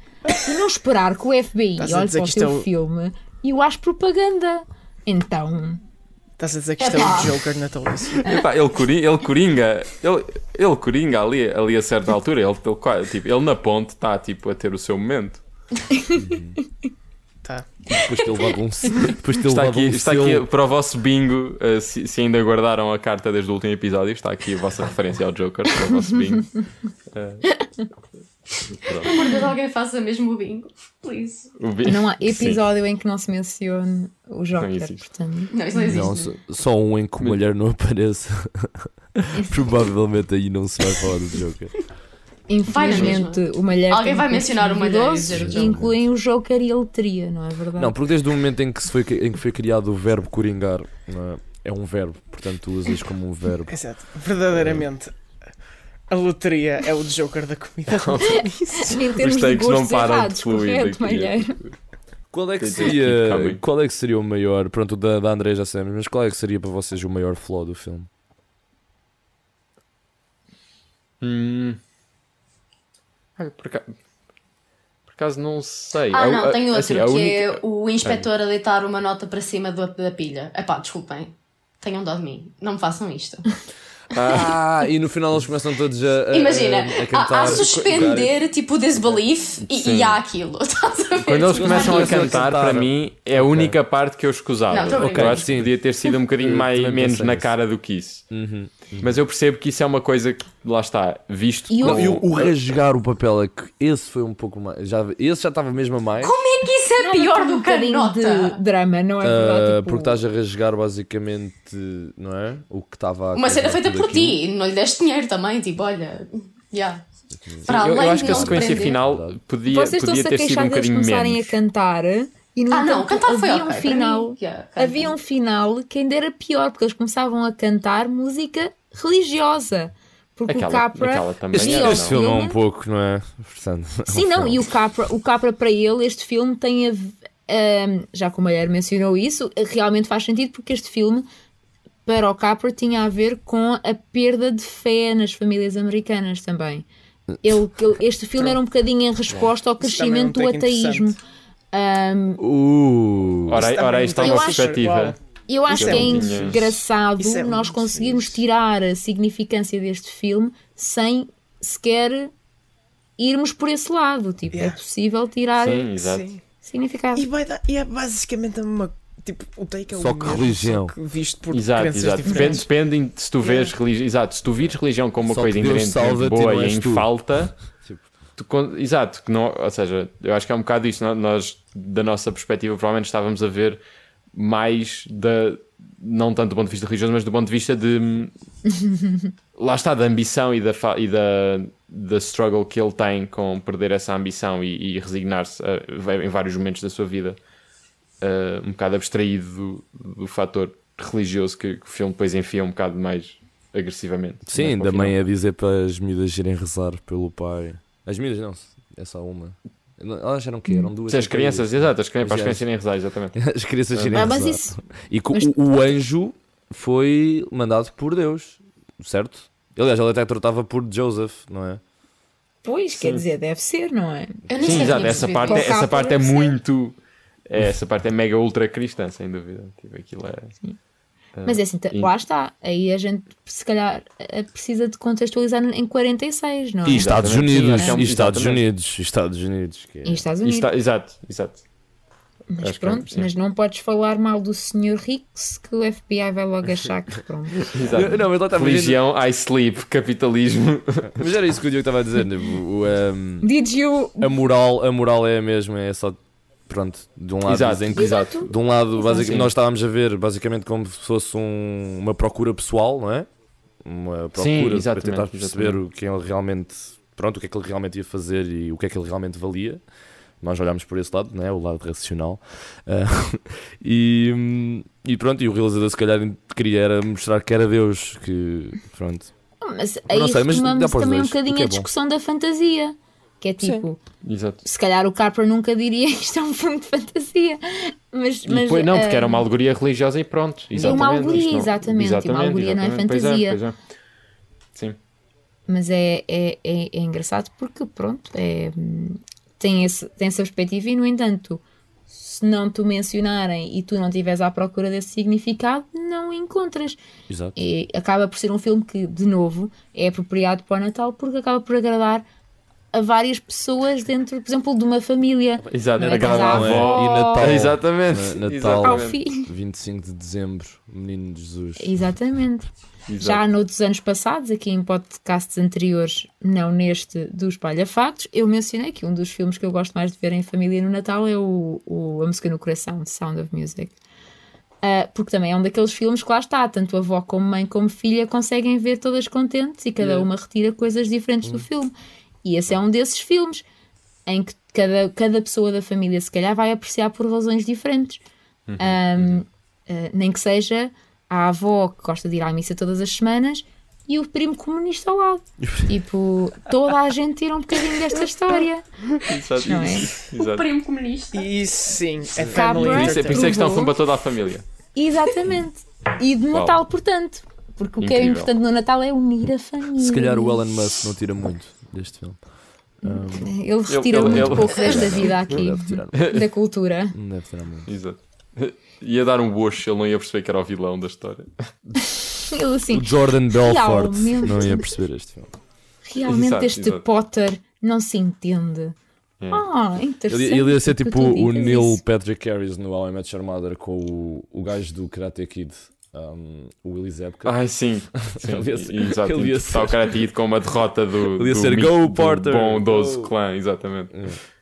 e não esperar que o FBI olhe para o que isto é teu filme e o ache propaganda. Então, Estás a dizer que isto é o Joker natalício. [laughs] Epá, ele, cori- ele coringa, ele, ele coringa ali, ali a certa altura. Ele, ele, tipo, ele na ponte está tipo, a ter o seu momento. [laughs] Tá. Depois de ter levado um, [laughs] depois ter Está aqui, um está aqui para o vosso bingo. uh, se, se ainda guardaram a carta desde o último episódio, está aqui a vossa [laughs] referência ao Joker para o vosso bingo. Uh, pronto. Por Deus, alguém faça mesmo o bingo. Please. O bingo- não há Sim. episódio em que não se mencione o Joker. existe. portanto, Não, isso não existe. Não, só, só um em que o mulher não apareça. [laughs] Provavelmente aí não se vai falar do Joker. Infelizmente, o Malher Alguém vai mencionar o curso Malher duvidoso dizer o Joker. incluem o Joker e a letria, não é verdade? Não, porque desde o momento em que, se foi, em que foi criado o verbo coringar, é? é um verbo, portanto tu usas como um verbo. Exato. Verdadeiramente. A loteria é o Joker da comida. [laughs] Em termos Os de takes não param de errados, fluir correto. Malheiro? Qual é que seria, qual é que seria o maior, pronto, o da, da André já sabemos, mas qual é que seria para vocês o maior flaw do filme? Hum. Olha, por acaso, por acaso não sei. Ah, A- não, a- tem outro, assim, que única- é o inspetor a deitar uma nota para cima do- da pilha. Epá, desculpem. Tenham dó de mim. Não me façam isto. [laughs] Ah, e no final eles começam todos a, a- Imagina, a, cantar. a suspender tipo o disbelief e, e há aquilo. [laughs] Estás a ver? Quando eles começam a cantar, para mim, é a única parte que eu escusava. Não, tô eu acho que Sim. podia ter sido um bocadinho mais, menos na cara do que isso. Uhum. Mas eu percebo que isso é uma coisa que, lá está, visto E como... Não, o, o rasgar o papel é que esse foi um pouco mais. Já, esse já estava mesmo a mais. Como é que isso é pior Não, do um que a bocadinho nota? de drama, não é verdade? Tipo, porque estás a rasgar basicamente, não é? O que estava a Uma cena feita por aquilo. ti. Não lhe deste dinheiro também. Tipo, olha. Yeah. Para eu, eu acho que a não sequência prender- final podia, Vocês podia estão-se a ter sido um bocadinho começarem menos. a cantar e no Ah, não, entanto, cantar foi havia ok. um final. Mim, yeah. Havia um final que ainda era pior, porque eles começavam a cantar música religiosa. Porque Aquela, o Capra. Este, era, este filme é um pouco, não é? Portanto, é um Sim, não, filme. e o Capra, o Capra para ele, este filme tem a. ahm, já que o Malher mencionou isso, realmente faz sentido porque este filme, para o Capra, tinha a ver com a perda de fé nas famílias americanas também. Ele, ele- este filme era um bocadinho em resposta ao também é um crescimento do ateísmo. Ahm, Uh, Ora, ora, isto é uma perspectiva. Eu acho Isso que é é engraçado é nós conseguirmos fixe. tirar a significância deste filme sem sequer irmos por esse lado. Tipo, é Yeah. possível tirar Sim, significado. E, vai dar, e é basicamente a mesma. Tipo, o take é Só o que mesmo, religião. só que visto por Exato, exato. Depende, diferentes. depende de se tu vês Yeah. religião. Exato, se tu vires religião como uma Só coisa que Deus inerentemente salva-te e boa e em tu. falta. [laughs] Tipo. tu exato, que não, ou seja, eu acho que é um bocado isso. nó- Nós, da nossa perspectiva, provavelmente estávamos a ver mais da. Não tanto do ponto de vista religioso, mas do ponto de vista de. [laughs] lá está, da ambição e da, e da, da struggle que ele tem com perder essa ambição e, e resignar-se a- em vários momentos da sua vida, eh, um bocado abstraído do, do fator religioso que, que o filme depois enfia um bocado mais agressivamente. Sim, mais da mãe a dizer para as miúdas irem rezar pelo pai. As miúdas não, é só uma. Elas eram o quê? Eram duas. Sim, as crianças, exato, as crianças, para as [laughs] As crianças irem rezar, exatamente. As crianças irem Ah, mas rezar. isso. E que o- mas- o, anjo foi mandado por Deus, certo? Aliás, ele até tratava por Joseph, não é? Pois, quer dizer, deve ser, não é? Sim, exato, essa percebido. parte, é- essa capa parte é muito. é, essa parte é mega ultra cristã, sem dúvida. Tipo, aquilo é. Mas é assim, tá- e- lá está. Aí a gente, se calhar, eh, precisa de contextualizar em 46, não é? E Estados Unidos, é um- e Estados. Unidos, e Estados Unidos. Que é- Em Estados E Unidos. está- exato, exato. Mas acho é- pronto, sim. mas não podes falar mal do Sr. Hicks que o FBI vai logo achar que [laughs] pronto. exato. Não, mas lá está, mas- Religião, I sleep, capitalismo. Mas era isso que o Diogo estava a dizer. tipo, o, um, [laughs] Did you. a, moral, a moral é a mesma, é só. Pronto, de um lado exato, que exato. De um lado, Sim. nós estávamos a ver basicamente como se fosse um- uma procura pessoal, não é? Uma Sim, procura para exatamente, tentar perceber exatamente. o que ele realmente, pronto, o que é que ele realmente ia fazer e o que é que ele realmente valia. Nós olhámos por esse lado, não é? O lado racional. Ah, [laughs] e, e pronto, e o realizador se calhar queria era mostrar que era Deus, que pronto. Mas aí não sei, mas retomamos para os também um bocadinho é a discussão da fantasia. Que é tipo, exato. se calhar o Capra nunca diria [laughs] isto é um filme de fantasia. Mas, E mas, depois, não, porque era uma ah, alegoria religiosa e pronto. uma Exatamente. alegoria, Isto não- exatamente, uma alegoria não é exatamente. Pois fantasia. pois é. Sim. Mas é, é, é, é engraçado porque, pronto, é, hum, tem, esse, tem essa perspectiva e, no entanto, se não te mencionarem e tu não estiveres à procura desse significado, não o encontras. Exato. E acaba por ser um filme que, de novo, é apropriado para o Natal porque acaba por agradar a várias pessoas dentro, por exemplo, de uma família. Exato, é avó, E Natal. Exatamente. Na- Natal. Ao filho. 25 de dezembro, Menino de Jesus. Exatamente. Exato. Já noutros anos passados, aqui em podcasts anteriores, não neste dos Palhafactos, eu mencionei que um dos filmes que eu gosto mais de ver em família no Natal é o, o A Música no Coração, de Sound of Music. Ah, porque também é um daqueles filmes que lá está, tanto a avó como mãe como filha conseguem ver todas contentes e cada uma retira coisas diferentes do filme. E esse é um desses filmes em que cada, cada pessoa da família se calhar vai apreciar por razões diferentes. Um, uh, nem que seja a avó que gosta de ir à missa todas as semanas, e o primo comunista ao lado. [laughs] tipo, toda a gente tira um bocadinho desta história. Exato. Não é? Exato. Primo comunista. Isso sim, é. Por family isso, é- por isso é que estão um filme para toda a família. Exatamente. E de Uau. Natal, portanto. Porque o que é Incrível. importante no Natal é unir a família. Se calhar o Elon Musk não tira muito deste filme. Um, Ele retira ele- muito ele- pouco desta [laughs] vida aqui, da cultura. deve tirar muito. Exato. Ia dar um bush, ele não ia perceber que era o vilão da história. [laughs] Ele assim, O Jordan Belfort realmente. não ia perceber este filme. realmente Exato, este exato. Potter não se entende. É. Ah, interessante. Ele, ele ia ser tipo o Neil isso. Patrick Harris no How I Met Your Mother com o, o gajo do Karate Kid, um, o Willy Zebka. Ai, sim. [laughs] sim. Ele ia ser- Exato. ele ia Está o ser- cara tido com uma derrota do. [laughs] Ele ia do ser, "Go, Porter, Bom 12 go." clã, exatamente.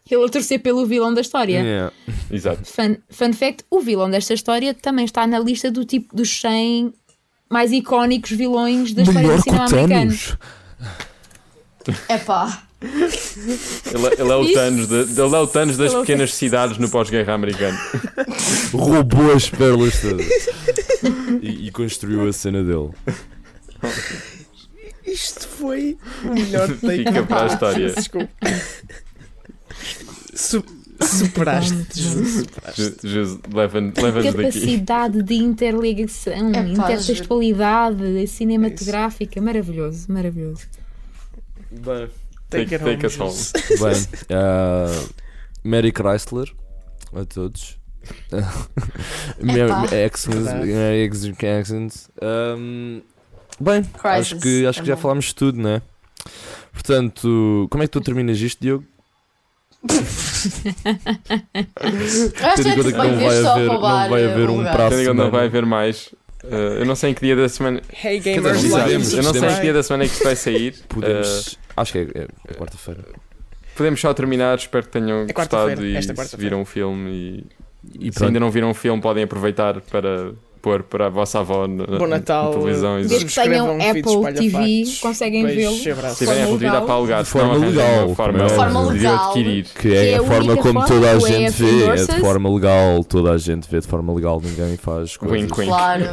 Ele a torcer pelo vilão da história. Yeah. Exato. Fun, fun fact: o vilão desta história também está na lista do tipo dos 100 mais icónicos vilões da história do cinema americano. É pá. Ele, ele é o. Thanos, de- ele é o Thanos das é pequenas cidades no pós-guerra americano. Roubou as pérolas todas. e, e construiu a cena dele. Isto foi o melhor [laughs] take Fica para a história. Desculpa. Su superaste, Jesus, superaste. Je- Jesus, Leva-nos daqui. Capacidade de interligação, Epá, intertextualidade cinematográfica, maravilhoso, maravilhoso. Bem, Take- Take, it take home, us home. Bem ah, Mary Chrysler a todos. [laughs] Mary Accents. Um, bem, acho que, acho que já também. falámos de tudo, né? Portanto, como é que tu terminas isto, Diogo? [laughs] Tendo em que conta que não vai haver- não vai haver um prazo. Não vai haver mais. Eh, eu não sei em que dia da semana. Hey dizer, gamers, sabemos, and eu não sei em que dia da semana é que isto vai sair. [laughs] Podemos. acho que é, é quarta-feira. Podemos só terminar. Espero que tenham É gostado e se viram o filme. E E se ainda não viram o filme, podem aproveitar para pôr para a vossa avó na, Bom Natal. na televisão. Desde que tenham um Apple TV, conseguem vê-lo. Se tiverem a Forma oportunidade legal. para alugar, De forma legal, uma forma, Forma de legal. adquirir. Que é, Que é a forma como forma toda a gente vê. É de forma legal. Toda a gente vê de forma legal. Ninguém faz coisas. Wink, wink. Claro.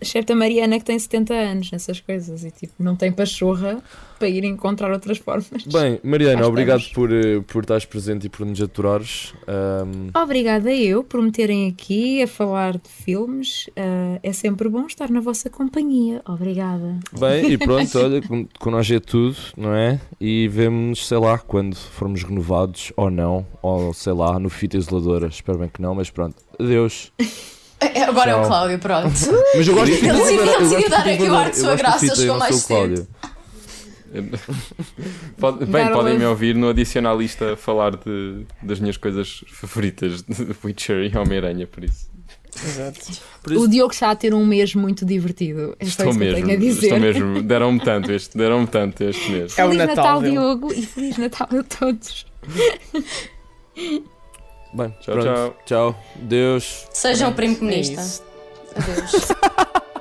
Excepto a Mariana que tem 70 anos nessas coisas e tipo, não tem pachorra para ir encontrar outras formas. Bem, Mariana, obrigado por, eh, por estares presente e por nos aturares. Ahm, Obrigada eu por me terem aqui a falar de filmes. Ah, é sempre bom estar na vossa companhia. Obrigada. bem, e [laughs] pronto, olha, com, com nós é tudo, não é? E vemos, sei lá, quando formos renovados ou não, ou sei lá, no fita isoladora. Espero bem que não, mas pronto. Adeus. [laughs] Agora é o Tchau. Cláudio, pronto. [laughs] Mas eu gosto de Ele ele decidiu dar aqui o ar de eu sua graça, eu chegou mais o. [laughs] Pode- bem, podem me ouvir no adicional lista falar de, das minhas coisas favoritas de [laughs] Witcher e Homem-Aranha, por isso. Exato. O Diogo está a ter um mês muito divertido. É Estou isso mesmo, tenho a dizer. estou mesmo. Deram-me tanto este, deram-me tanto este mês. É o Feliz Natal Natal. Diogo, e Feliz Natal a todos. Bem, Tchau, pronto. tchau. Tchau. Deus. Sejam o primo É comunista. isso. Adeus. [laughs]